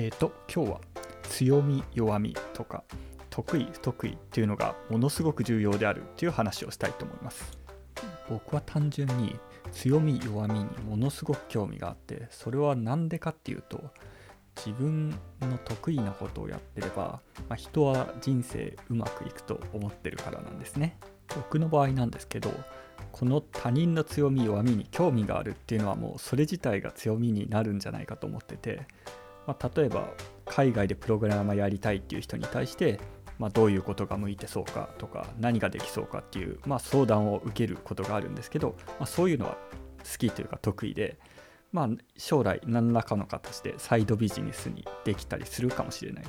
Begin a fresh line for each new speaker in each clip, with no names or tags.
えーと今日は強み弱みとか得意不得意っていうのがものすごく重要であるっていう話をしたいと思います。僕は単純に強み弱みにものすごく興味があってそれは何でかっていうと自分の得意なことをやってれば、まあ、人は人生うまくいくと思ってるからなんですね。僕の場合なんですけどこの他人の強み弱みに興味があるっていうのはもうそれ自体が強みになるんじゃないかと思ってて、まあ、例えば海外でプログラマーやりたいっていう人に対して、まあ、どういうことが向いてそうかとか何ができそうかっていう、まあ、相談を受けることがあるんですけど、まあ、そういうのは好きというか得意で、まあ、将来何らかの形でサイドビジネスにできたりするかもしれない、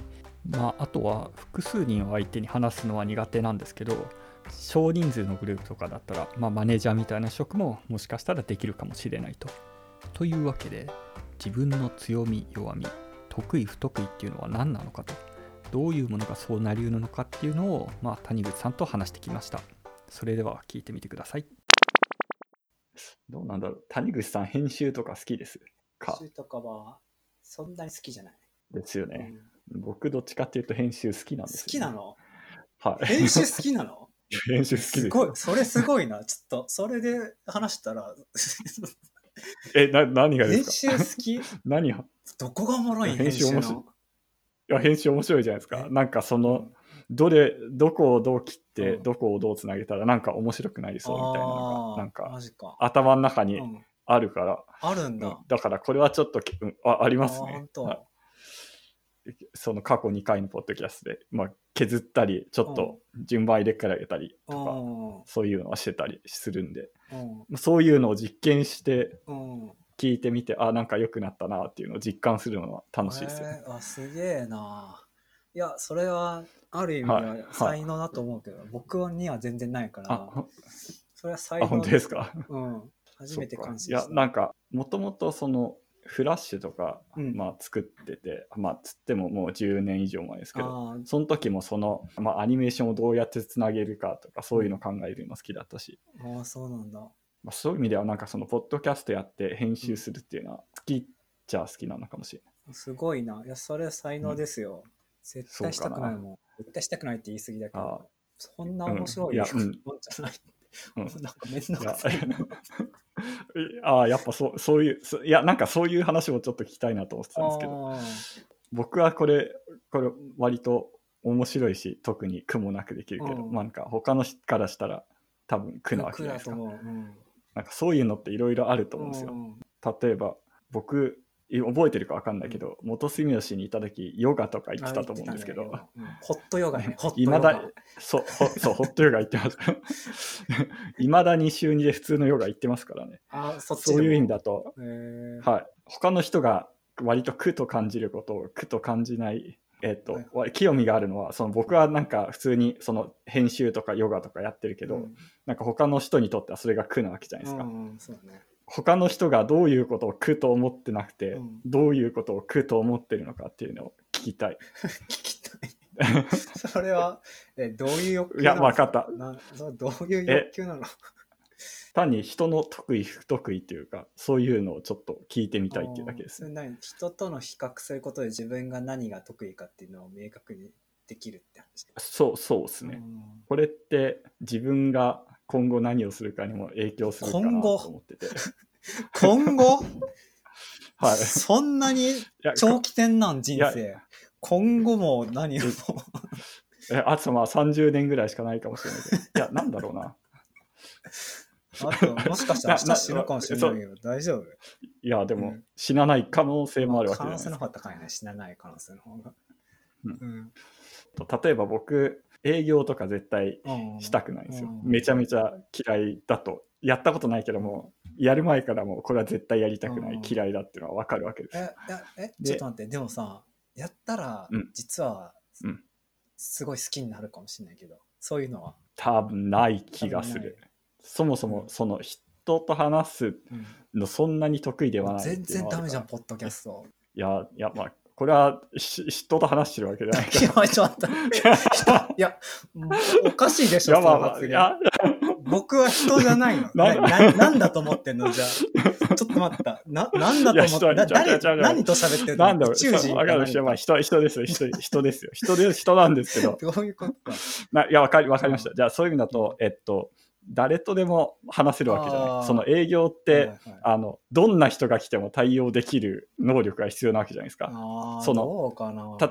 まあ、あとは複数人を相手に話すのは苦手なんですけど少人数のグループとかだったら、まあ、マネージャーみたいな職ももしかしたらできるかもしれないと。というわけで自分の強み弱み得意不得意っていうのは何なのかとどういうものがそうなりうるのかっていうのを、まあ、谷口さんと話してきました。それでは聞いてみてください。どうなんだろう。谷口さん編集とか好きですか？
編集とかはそんなに好きじゃない。
ですよね、
うん。
僕どっちかっていうと編集好きなんですよ、
好きなの？
はい。
編集好きなの？
編集好きです。
すごい、それすごいな。ちょっと、それで話したら、
えな何がで
編
すか？
集好き？
何が
どこがおもろい？ん
編
編集
集面白い。
の。
いや編集面白いじゃないですか。
え？
なんかそのどれどこをどう切って、
うん。
どこをどうつなげたらなんか面白くなりそうみたいなのがなんか。頭の中に
うん。
あるから、
あるんだ。
うん。だからこれはちょっとあありますね。その過去2回のポッドキャストで、まあ、削ったりちょっと順番入れからげたりとか、
うん。
そういうのはしてたりするんで
うん。
まあそういうのを実験して
うん。
聞いてみてあなんか良くなったなっていうのを実感するのは楽しいですよ、
えー。あすげえな。いや、それはある意味
はい。
は才能だと思うけど、僕には全然ないから、
あ
それは才
あ
能
本当ですか？
うん。初めて感心
いやなんかもともとそのフラッシュとか、
うん
まあ、作っててまあつってももう10年以上前ですけどその時もその、まあ、アニメーションをどうやってつなげるかとかそういうのを考えるの好きだったし、
あー、そうなんだ。
まあ、そういう意味ではなんかそのポッドキャストやって編集するっていうのは好きっちゃ好きなのかもしれない。
すごいな。いや、それ才能ですよ。絶対したくないもん。絶対したくないって言い過ぎだけ
あ
ど、そんな面白い
うんいやうん
じゃない。
うん。
なんかめんど
いや
くさい。な。
ああやっぱそうそういうそいやなんかそういう話もちょっと聞きたいなと思ってたんですけど。
あ
僕はこれこれ割と面白いし特に苦もなくできるけど、
うん。
まあなんか他の人からしたら多分苦
ー
なわけじゃないですか。
う。うん。
なんかそういうのっていろいろあると思うんですよ、
うん
例えば僕い覚えてるか分かんないけど、元住吉にいた時ヨガとか行ってたと思うんですけど。
ねうんホットヨガね。ホット
いま
ヨガ。
だそうほそうホットヨガ行ってます。いまだに週2で普通のヨガ行ってますからね。
あ、そ
そういう意味
だ。
だとはい、他の人が割と苦と感じることを苦と感じない、えっと
はい。
わ興味があるのはその僕はなんか普通にその編集とかヨガとかやってるけど、
うん。
なんか他の人にとってはそれが苦なわけじゃないですか、
うんうんそうだね。
他の人がどういうことを苦と思ってなくて、
うん。
どういうことを苦と思ってるのかっていうのを聞きたい。
聞きたい。それは、え、どういう欲求
いや
なの
分かった。
なそれどういう欲求なの？
単に人の得意不得意っていうかそういうのをちょっと聞いてみたいっていうだけです。
人との比較することで自分が何が得意かっていうのを明確にできるって話？
そうそうですね、
うん。
これって自分が今後何をするかにも影響するかな
今後？
と思ってて。
今後？
はい。
そんなに長期戦なん人生。今後も何を？
えあとまあ30年ぐらいしかないかもしれないけど。いやなんだろうな。
あともしかしたら明日死ぬかもしれないけど大丈夫？
いやでも
うん。
死なない可能性もあるわけじゃないですか。
可能性の方が高いね死なない可能性の方が。
うん。
うん。
例えば僕営業とか絶対
うん。
したくないんですよ、
うん。
めちゃめちゃ嫌いだと。やったことないけどもやる前からもうこれは絶対やりたくない、
うん。
嫌いだっていうのは分かるわけです。
え、いやえ、
で
ちょっと待って、でもさ、やったら
うん、
実は
うん、
すごい好きになるかもしれないけど、そういうのは？
多分ない気がする。そもそもその人と話す
うん
のそんなに得意ではない
全然ダメじゃん、ポッドキャスト。
いやいやまあこれはし人と話してるわけじゃない か
いや、ちょっと待って。いや、おかしいでしょ、その発言僕は人じゃないの。
な
なななんだと思ってんの？じゃあ。ちょっと待った。な、なんだと思って
いや人
な誰何と喋ってるの？
なんだろう、
宇宙人
わかる人、まあ、人人ですよ、人人ですよ。人で人なんですけど、
どういうことか。
ないや、わかりわかりました。じゃあ、そういう意味だと、えっと、誰とでも話せるわけじゃない。その営業って、
はいはい。
あの、どんな人が来ても対応できる能力が必要なわけじゃないですか。その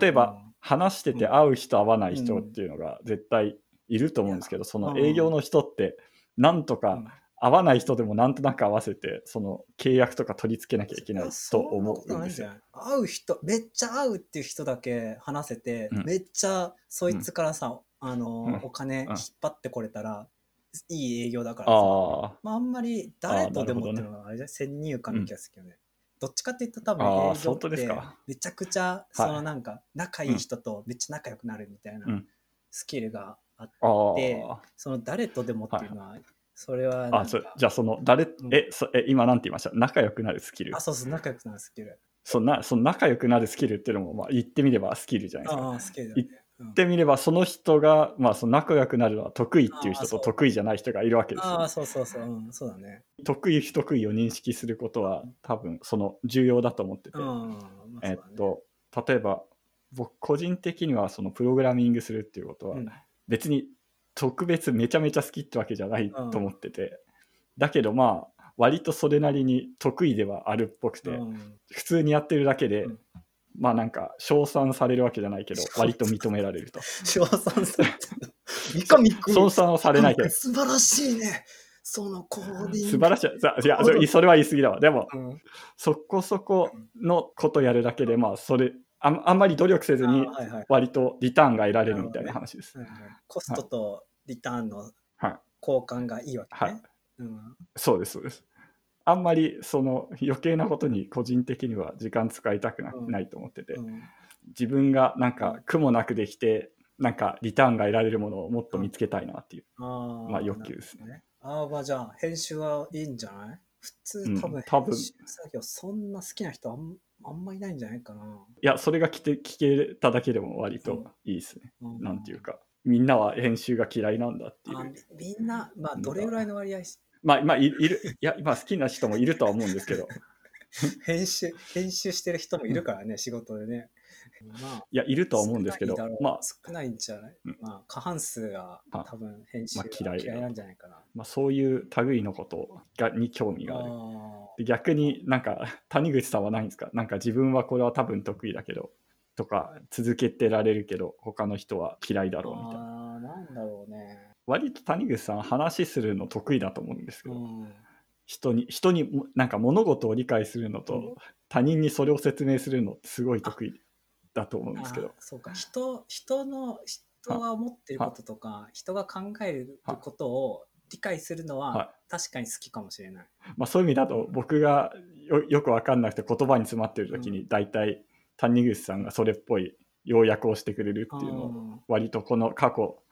例えば、話してて会う人会わない人っていうのが絶対いると思うんですけど、その営業の人って、なんとか
うん。
会わない人でもなんとなく合わせて、その契約とか取り付けなきゃいけないと思うんですよ。
よ。会う人、めっちゃ会うっていう人だけ話せて、
うん。
めっちゃそいつからさ、あの、
うん。
お金
うん
引っ張ってこれたら、いい営業だからさ、
ああ、
まあ、あんまり誰とでもっていうのがあれじゃない先入観の気がするけどね。どっちかって言ったら多分営業ってめちゃくちゃそのなんか仲いい人とめっちゃ仲良くなるみたいな
うん。
スキルがあって。その誰とでもっていうのは、それは
あそじゃあその誰、
うん。
えそえ今なんて言いました？仲良くなるスキル。
あ、そうそう、仲良くなるスキル。
そんなその仲良くなるスキルっていうのも、まあ、言ってみればスキルじゃないですか。
ああ、スキル。
ってみればその人が、まあ、その仲良くなるのは得意っていう人と得意じゃない人がいるわけですよ
ああ、そうそうそう、うん、そうだね。
得意不得意を認識することは多分その重要だと思ってて、
うん、まあ
えっと例えば僕個人的にはそのプログラミングするっていうことは
うん。
別に特別めちゃめちゃ好きってわけじゃないと思ってて、だけどまあ割とそれなりに得意ではあるっぽくて、
うん。
普通にやってるだけで、
うん
まあなんか称賛されるわけじゃないけど割と認められると。
称賛されてる。三上君
称賛はされないけど。
素晴らしいね。そのコーディング。
素晴らしい。さいやそれは言い過ぎだわ。でも
うん。
そこそこのことやるだけでまあそれあんあんまり努力せずに割とリターンが得られるみたいな話です、
はいはいコストとリターンの
はい。
交換がいいわけね。
はい。
うん。
そうですそうですあんまりその余計なことに個人的には時間使いたくな,、いと思ってて。
うん。
自分がなんか苦もなくできてなんかリターンが得られるものをもっと見つけたいなっていう、まあ欲求ですね。
ああ、まあじゃあ、編集はいいんじゃない？普通
うん
多分、編集作業そんな好きな人あんあんまいないんじゃないかな。
いやそれが来て聞けただけでも割といいですね、
う
なんていうか。みんなは編集が嫌いなんだってい
あ
う。
みみんな、まあ、どれぐらいの割合し
まあまあい いるいや今好きな人もいるとは思うんですけど。
編集、編集してる人もいるからね、仕事でね。まあ、
いやいるとは思うんですけど。まあ
少ないんじゃない、
うん。
まあ、過半数が
あ
多分編集が嫌いなんじゃないかな。
まあ、そういう類のことがに興味がある。逆になんか谷口さんはないんですか？なんか自分はこれは多分得意だけどとか続けてられるけど他の人は嫌いだ
ー
ろうみたいな。
あー、なんだろうね。
割と谷口さん話するの得意だと思うんですけど、
うん。
人に人にもなんか物事を理解するのと、
うん。
他人にそれを説明するのってすごい得意だと思うんですけど。
あそうか。人人の人が思ってることとか人が考えることを理解するのは
は
確かに好きかもしれない。
まあ、そういう意味だと僕がよよく分かんなくて言葉に詰まってる時に大体谷口さんがそれっぽい要約をしてくれるっていうのを
うん。
割とこの過去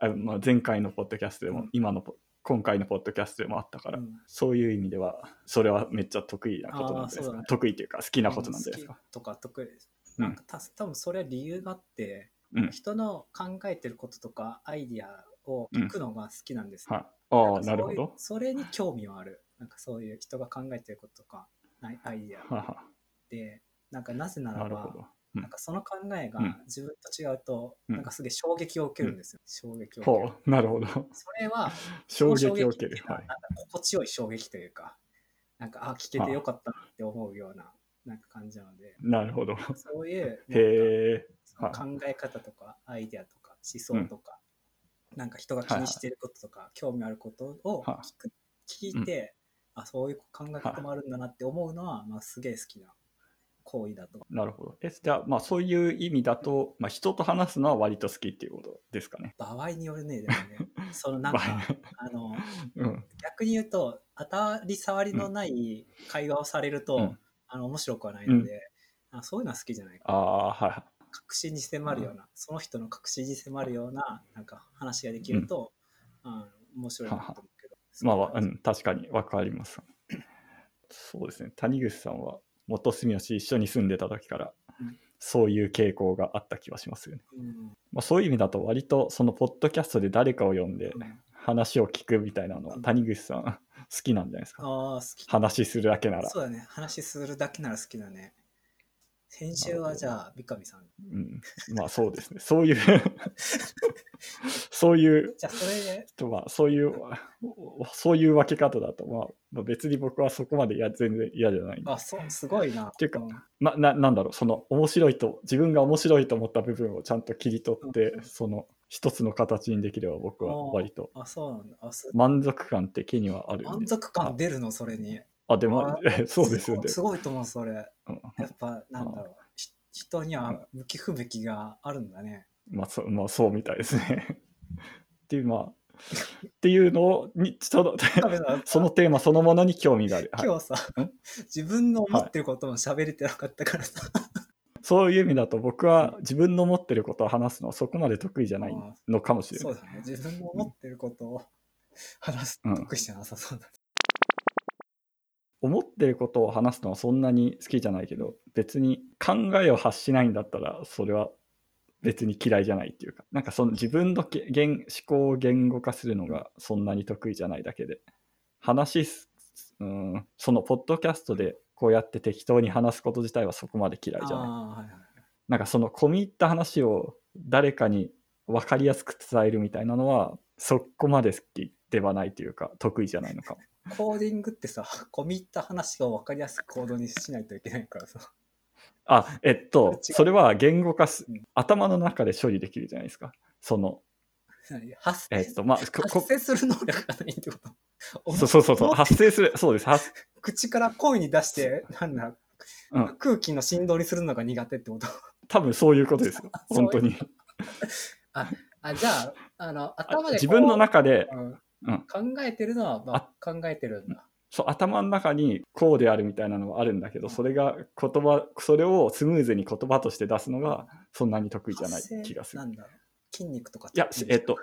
あまあ前回のポッドキャストでも、
うん
今のポ今回のポッドキャストでもあったから、
うん
そういう意味ではそれはめっちゃ得意なことなんですか、
ね
得意というか好きなことなんですか？
好。きとか得意です。
うん
なんかた多分それは理由があって、
うん
人の考えてることとかアイディアを聞くのが好きなんですよ。
はい、ああなるほど。
それに興味はある。なんかそういう人が考えてることとかアイディアで、なんかなぜならば
なん
かその考えが
うん。
自分と違うと、
うん。
なんかすげえ衝撃を受けるんですよ。衝撃を受ける。
なるほど。
それは、
衝撃を受ける。は。
はい。なんか心地よい衝撃というか、なんか、あ、聞けてよかったなって思うような、なんか感じなので、
なるほど。
そういう、
へ
考え方とか、アイデアとか、思想とか、なんか人が気にしてることとか、興味あることを
は
聞く聞いて、あ、そういう考え方もあるんだなって思うのは、まあ、すげえ好きな行為だと。
なるほど。えじゃあ、まあ、そういう意味だと、まあ、人と話すのは割と好きっていうことですかね。
場合によるね、でもね。そのなんか、あの、
うん。
逆に言うと、当たり障りのない会話をされると、
うん
あの面白くはないので、あそういうのは好きじゃないか
ああ、はい。
確信に迫るような、その人の確信に迫るようななんか話ができると、あ面白いなと思うけど。
まあわ、
そうういうん
確かに分かります。そうですね。谷口さんは元住吉一緒に住んでた時から
うん、
そういう傾向があった気はしますよね。
うん
まあ、そういう意味だと、割とそのポッドキャストで誰かを呼んで
うん
話を聞くみたいなのは谷口さん好きなんじゃないですか？
ああ、好き。
話するだけなら。
そうだね。話するだけなら好きだね。先週はじゃあ、三上さん。
うん、まあそうですね。そういうそういう
じゃあ、それで、
とまあそういうそういう分け方だと、まあ、まあ別に僕はそこまでいや全然嫌じゃない
あ、そう、すごいな。
ていうか
ん
まななんだろうその面白いと自分が面白いと思った部分をちゃんと切り取って、
うん
その一つの形にできれば僕は割と
あ、そうなんだ。
満足感的にはある
満足感出るの、それに。
あでも
あ
そうですよね
すごいと思う、それ。
うん
やっぱ、なんだろう。ひ人には向き不向きがあるんだね。
まあそまあそうみたいですねっていうまあっていうのをにそのそのテーマそのものに興味がある、はい
今日さ
ん、
自分の思ってることも喋れてなかったからさ。
そういう意味だと僕は自分の持ってることを話すのはそこまで得意じゃないのかもしれない。
そうだね。自分の思ってることを話す
うん
得意じゃなさそうだね。
思ってることを話すのはそんなに好きじゃないけど別に考えを発しないんだったらそれは別に嫌いじゃないっていうかなんかその自分のけ言思考を言語化するのがそんなに得意じゃないだけで話すうんそのポッドキャストでこうやって適当に話すこと自体はそこまで嫌いじゃない。
はいはい。
なんかその込み入った話を誰かに分かりやすく伝えるみたいなのはそこまで好きではないというか得意じゃないのかも。
コーディングってさ、込み入った話を分かりやすくコードにしないといけないからさ。
あえっとそれは言語化す
うん。
頭の中で処理できるじゃないですか。その
発生
えっとまあ
発生する能力がないってこと？
そうそうそうそう。発生するそうです。発
口から声に出して、なんだ、
うん。
空気の振動にするのが苦手ってこと？
多分そういうことですよ。本当に。
あ、じゃあ、あの、頭で
自分の中で
うん
うん
考えてるのは、まあ、考えてるんだ。
そう頭の中にこうであるみたいなのはあるんだけどそれが言葉それをスムーズに言葉として出すのがそんなに得意じゃない気がする
な。んだろう。筋肉とか
いやえっと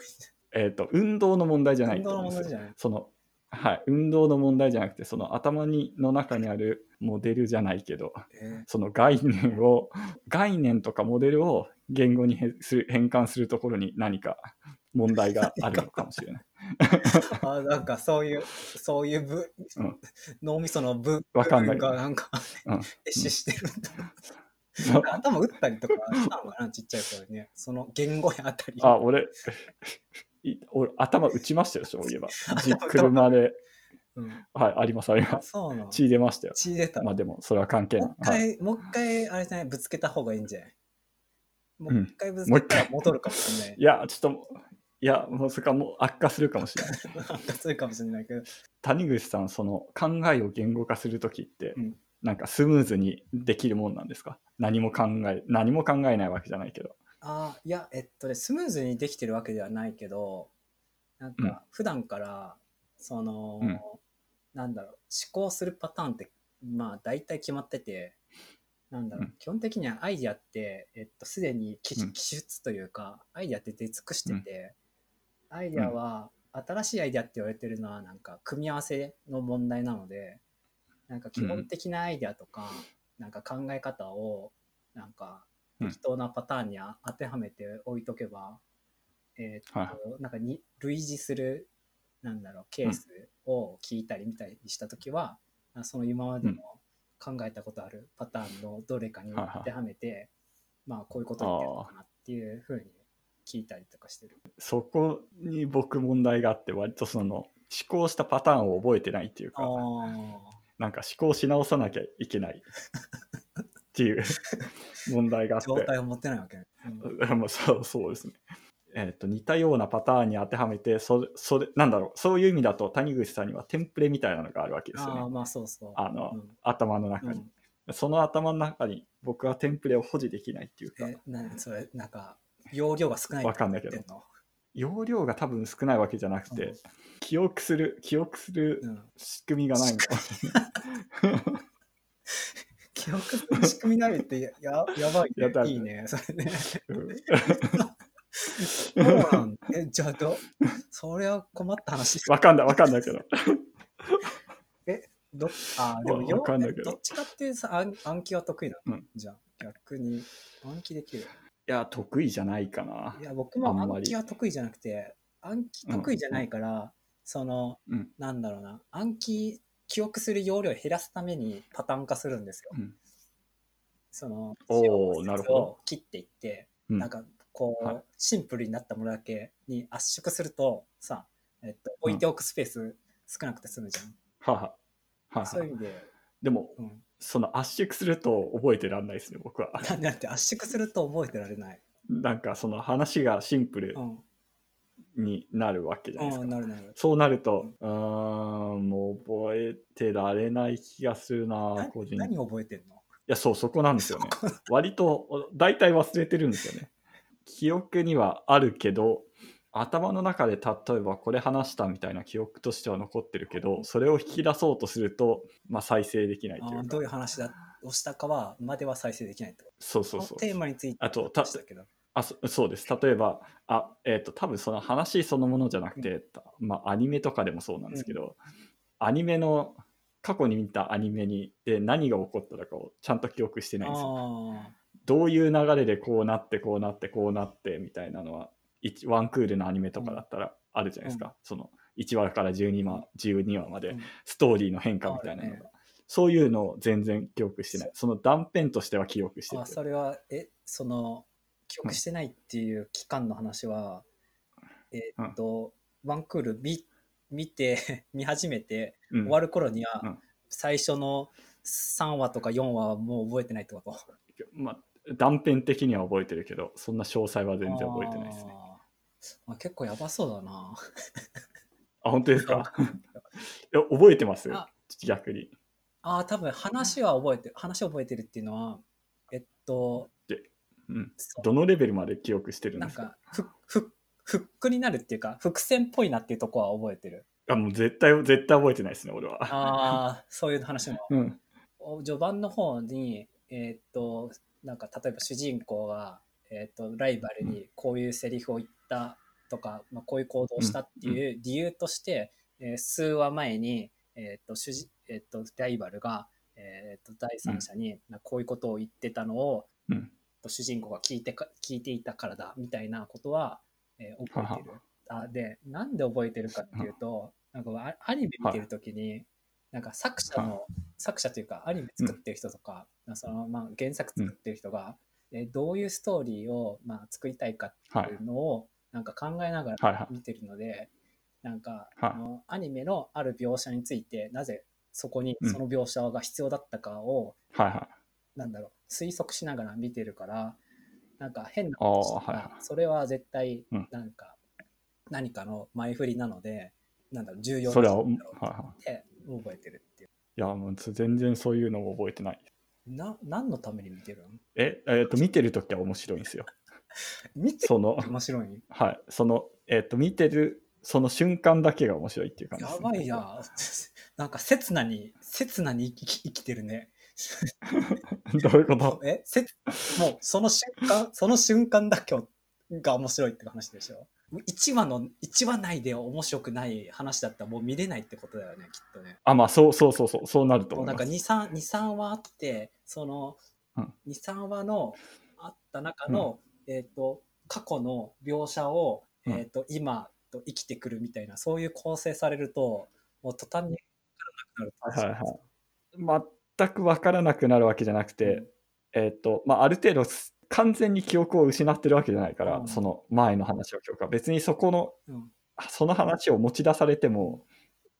えっ、と、運動の問題じゃない
運動。の問題じゃない。
その、はい、運動の問題じゃなくて、その頭にの中にあるモデルじゃないけど、
え
その概念を、概念とかモデルを言語に変換するところに何か問題があるのかもしれない。
ー、あなんかそういう、そういう部、
うん
脳みその部
わかんない
がなんか、
うん
壊死してるんだ。頭打ったりとかしたのかな、ちっちゃい頃にね。その言語やあたり。
あ、俺、い俺頭打ちましたよ、そういえば。じ車で、
うん、
はい、あります、あり
あ
ます。
そうなの。
血出ましたよ。
血出た。
まあでも、それは関係
も
ない。はい、
う一回、もう一回、あれじゃない、ぶつけた方がいいんじゃない？もう一回ぶつけたら戻るかもしれない
い。や、ちょっと、いや、もうそれかもう悪化するかもしれない。
なんかそういうかもしれないけど。
谷口さんその考えを言語化するときって、
うん。
なんかスムーズにできるもんなんですか？何も考え何も考えないわけじゃないけど。
ああ、いや、えっとね、スムーズにできてるわけではないけど、なん
うん。
か、普段から、その、
うん。
なんだろう、思考するパターンって、まあ、大体決まってて、なんだろう、
うん。
基本的にはアイディアって、えっと、すでに記
うん。
記述というか、アイディアって出尽くしてて、アイディアは、新しいアイディアって言われてるのは、なんか、組み合わせの問題なので、なんか、基本的なアイディアとか、なんか考え方を、なんか、
うん
適当なパターンにあ当てはめて置いとけば、えーっと
はい。
なんかに類似するなんだろうケースを聞いたり見たりしたときは、あその今までの考えたことあるパターンのどれかに当てはめて、まあこういうこと言ってるのかなっていうふうに聞いたりとかしてる。
そこに僕問題があって割とその思考したパターンを覚えてないっていうかなんか思考し直さなきゃいけない。っていう。問題があって。
状態を持ってないわけね。うん。
ま あそうそうですね。えっと似たようなパターンに当てはめてそれそれなんだろう。そういう意味だと谷口さんにはテンプレみたいなのがあるわけですよね。
ああまあそうそう。
あの
うん。
頭の中に、
うん。
その頭の中に僕はテンプレを保持できないっていうか。
え、なそれなんか容量が少ない
わかんないけど。容量が多分少ないわけじゃなくて、
うん。
記憶する記憶する仕組みがないの。かもしれない
記憶する仕組みないってやややばいね。いいね。それね。
うん。
そうなんえ、じゃあど、それは困った話。
わかんないわかんないけど。
どあでも
わわかんないけど。
どっちかっていうさ暗暗記は得意なの、
うん。
じゃあ逆に暗記できる。
いや得意じゃないかな。い
や、僕も暗記は得意じゃなくて、暗記得意じゃないから、その、
うん。
なんだろうな、暗記、記憶する容量を減らすためにパターン化するんですよ。
うん。
その、
おなるほど。
を切っていって、
うん。
なんか、こう、
はい。
シンプルになったものだけに圧縮すると、さ、えっと、置いておくスペース少なくて済むじゃん。
はは。はは
そういう意味で、
でも
うん。
その圧縮すると覚えてらんないですね僕は。
なんでだって圧縮すると覚えてられない。
なんかその話がシンプル
うん。
になるわけじゃないですか、
うん、なるなる。
そうなるとうーんもう覚えてられない気がするな
な
個人。
何
い
覚えてんの？
やそうそこなんですよね。割と大体忘れてるんですよね。記憶にはあるけど頭の中で例えばこれ話したみたいな記憶としては残ってるけどそれを引き出そうとすると、まあ、再生できないというか。
どういう話だをしたかは、までは再生できないと？
そうそうそう
テーマについて
あとた。あそそうです。例えばあ、えー、と多分その話そのものじゃなくて、まあ、アニメとかでもそうなんですけど、アニメの過去に見たアニメにで何が起こったのかをちゃんと記憶してないんですよ。
あ
どういう流れでこうなってこうなってこうなってみたいなのは一ワンクールのアニメとかだったらあるじゃないですか、その1話から 12, 話12話まで
うん。
ストーリーの変化みたいなのが、
あるね。
そういうのを全然記憶してない。その断片としては記憶して
ー
る。
あそれは、え、その、記憶してないっていう期間の話は、えーっと、ワンクール見見て、見始めて、
うん。
終わる頃には、
うん。
最初の3話とか4話はもう覚えてないってこと？
まあ、断片的には覚えてるけどそんな詳細は全然覚えてないですね
あ結構やばそうだな。
あ本当ですか？いや覚えてます
あ。
逆に。
ああ、多分話は覚えてる。話を覚えてるっていうのは、えっと、
うん。どのレベルまで記憶してるんですか？
なんかふふフックになるっていうか伏線っぽいなっていうとこは覚えてる。
あもう絶対絶対覚えてないですね俺は。
ああそういう話も。
うん。
お序盤の方にえーっとなんか例えば主人公が、えーっとライバルにこういうセリフを言ったとか、まあ、こういう行動をしたっていう理由として、えー数話前に、えーっと主人えーっとライバルが、えーっと第三者に、なこういうことを言ってたのを、
うん。
主人公が聞いてか聞いていたからだみたいなことは、えー覚えてる。あでなんで覚えてるかっていうと、なんかアアニメ見てるときに、なんか作者の、作者というかアニメ作ってる人とか、そのまあ、原作作ってる人が、えーどういうストーリーを、まあ、作りたいかっていうのを、なんか考えなが
はい
ら
はい
見てるので、なんか、
はい
あのアニメのある描写についてなぜそこに
うん
その描写が必要だったかを、
はいはい
なんだろう推測しながら見てるからなんか変な
あー
話とか
はいはい
それは絶対
うん
なんか何かの前振りなので、なんだろう重要なんだろって覚えてるっていう。
い。いや、もう全然そういうのを覚えてない。
な何のために見てるの？
え、えっ、と、見てるときは面白いんですよ。
見て
その、
面白い？
はい。その、えっ、と、見てる、その瞬間だけが面白いっていう感じです、
やばいな。なんか刹那に、刹那に生き生きてるね。
どういうこと？
え？せもうその瞬間、その瞬間だけが面白いって話でしょ？1話の、1話内で面白くない話だったらもう見れないってことだよね、きっとね。
あ、まあ、そうそうそうそう、そうなると
もうなんか
思います。
2、3、2、3話あって、その、
うん
2、3話のあった中の、えっ、と、過去の描写を、
うん。
えっ、と、今と生きてくるみたいな、そういう構成されると、もう途端に分からなくなる。
はいはい。全く分からなくなるわけじゃなくて、えっ、と、まあ、ある程度す、完全に記憶を失ってるわけじゃないから、
うん。
その前の話を記憶は。別にそこの
うん。
その話を持ち出されても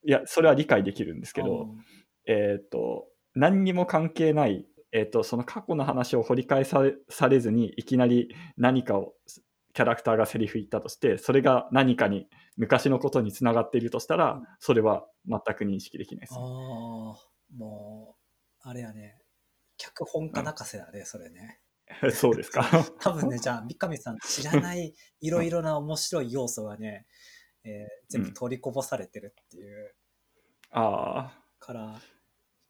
いやそれは理解できるんですけど、
うん。
えっ、と何にも関係ない、えー、とその過去の話を掘り返されされずにいきなり何かをキャラクターがセリフ言ったとしてそれが何かに昔のことにつながっているとしたら、
うん。
それは全く認識できないです。
ああ、もう、あれやね、脚本家泣かせだね、それね。
そうですか。
多分ね、じゃあ、三上さん知らないいろいろな面白い要素がね、えー全部取りこぼされてるっていう。
ああ
から、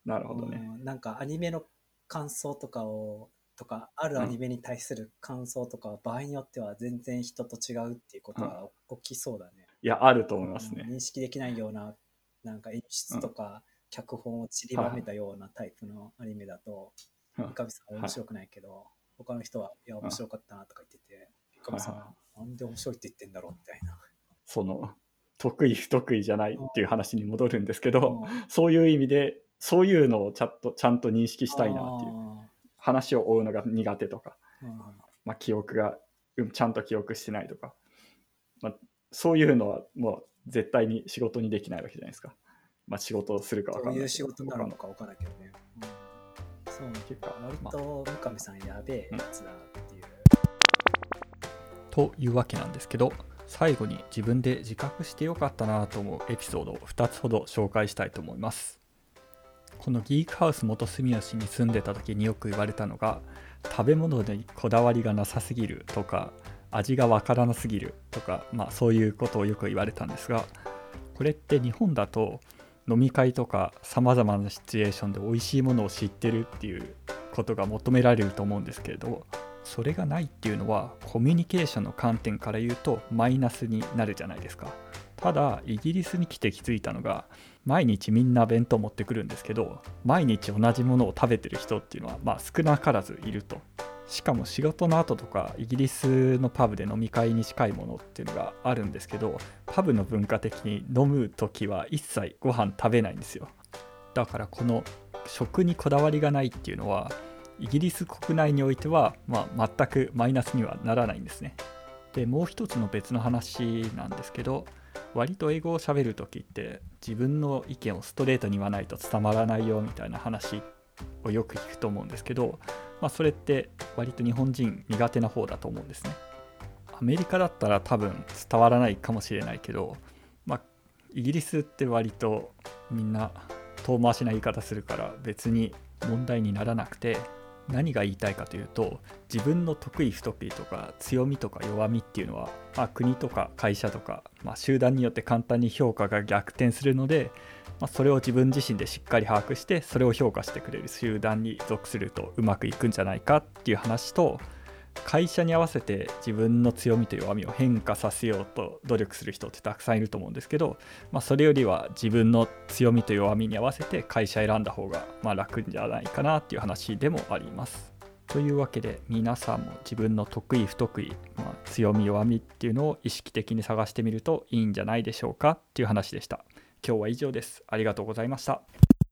なるほどね、
うんなんかアニメの感想とかを、とか、あるアニメに対する感想とかは、場合によっては全然人と違うっていうことが起きそうだね。
いやあると思いますね、
うん認識できないような、なんか演出とか、脚本を散りばめたようなタイプのアニメだと、
うん
三上さんは面白くないけど、他の人は、いや、面白かったなとか言ってて、三上さんは、なんで面白いって言ってんだろうみたいな。
その得意不得意じゃないっていう話に戻るんですけど、
うん。
そういう意味でそういうのをちゃんとちゃんと認識したいなっていう。話を追うのが苦手とか、まあ、記憶がうんちゃんと記憶してないとか、まあ、そういうのはもう絶対に仕事にできないわけじゃないですか。まあ、仕事をするかわかないけど。
どうんいう仕事になるのか分からないけどね。うん、そう
っていうか
割
まあ。
と三上さんやべえやつだっていう。
というわけなんですけど最後に自分で自覚してよかったなと思うエピソードを2つほど紹介したいと思いますこのギークハウス元住吉に住んでた時によく言われたのが食べ物にこだわりがなさすぎるとか味がわからなすぎるとか、まあ、そういうことをよく言われたんですがこれって日本だと飲み会とかさまざまなシチュエーションで美味しいものを知ってるっていうことが求められると思うんですけれどそれがないっていうのはコミュニケーションの観点から言うとマイナスになるじゃないですか。ただイギリスに来て気づいたのが毎日みんな弁当持ってくるんですけど毎日同じものを食べてる人っていうのはまあ少なからずいると。しかも仕事の後とかイギリスのパブで飲み会に近いものっていうのがあるんですけどパブの文化的に飲む時は一切ご飯食べないんですよ。だからこの食にこだわりがないっていうのはイギリス国内においては、まあ、全くマイナスにはならないんですね。でもう一つの別の話なんですけど割と英語を喋る時って自分の意見をストレートに言わないと伝わらないよみたいな話をよく聞くと思うんですけど、まあ、それって割と日本人苦手な方だと思うんですね。アメリカだったら多分伝わらないかもしれないけど、まあ、イギリスって割とみんな遠回しな言い方するから別に問題にならなくて何が言いたいかというと自分の得意不得意とか強みとか弱みっていうのは、まあ、国とか会社とか、まあ、集団によって簡単に評価が逆転するので、まあ、それを自分自身でしっかり把握してそれを評価してくれる集団に属するとうまくいくんじゃないかっていう話と会社に合わせて自分の強みと弱みを変化させようと努力する人ってたくさんいると思うんですけど、まあ、それよりは自分の強みと弱みに合わせて会社選んだ方がまあ楽じゃないかなっていう話でもあります。というわけで皆さんも自分の得意不得意、まあ、強み弱みっていうのを意識的に探してみるといいんじゃないでしょうかっていう話でした。今日は以上です。ありがとうございました。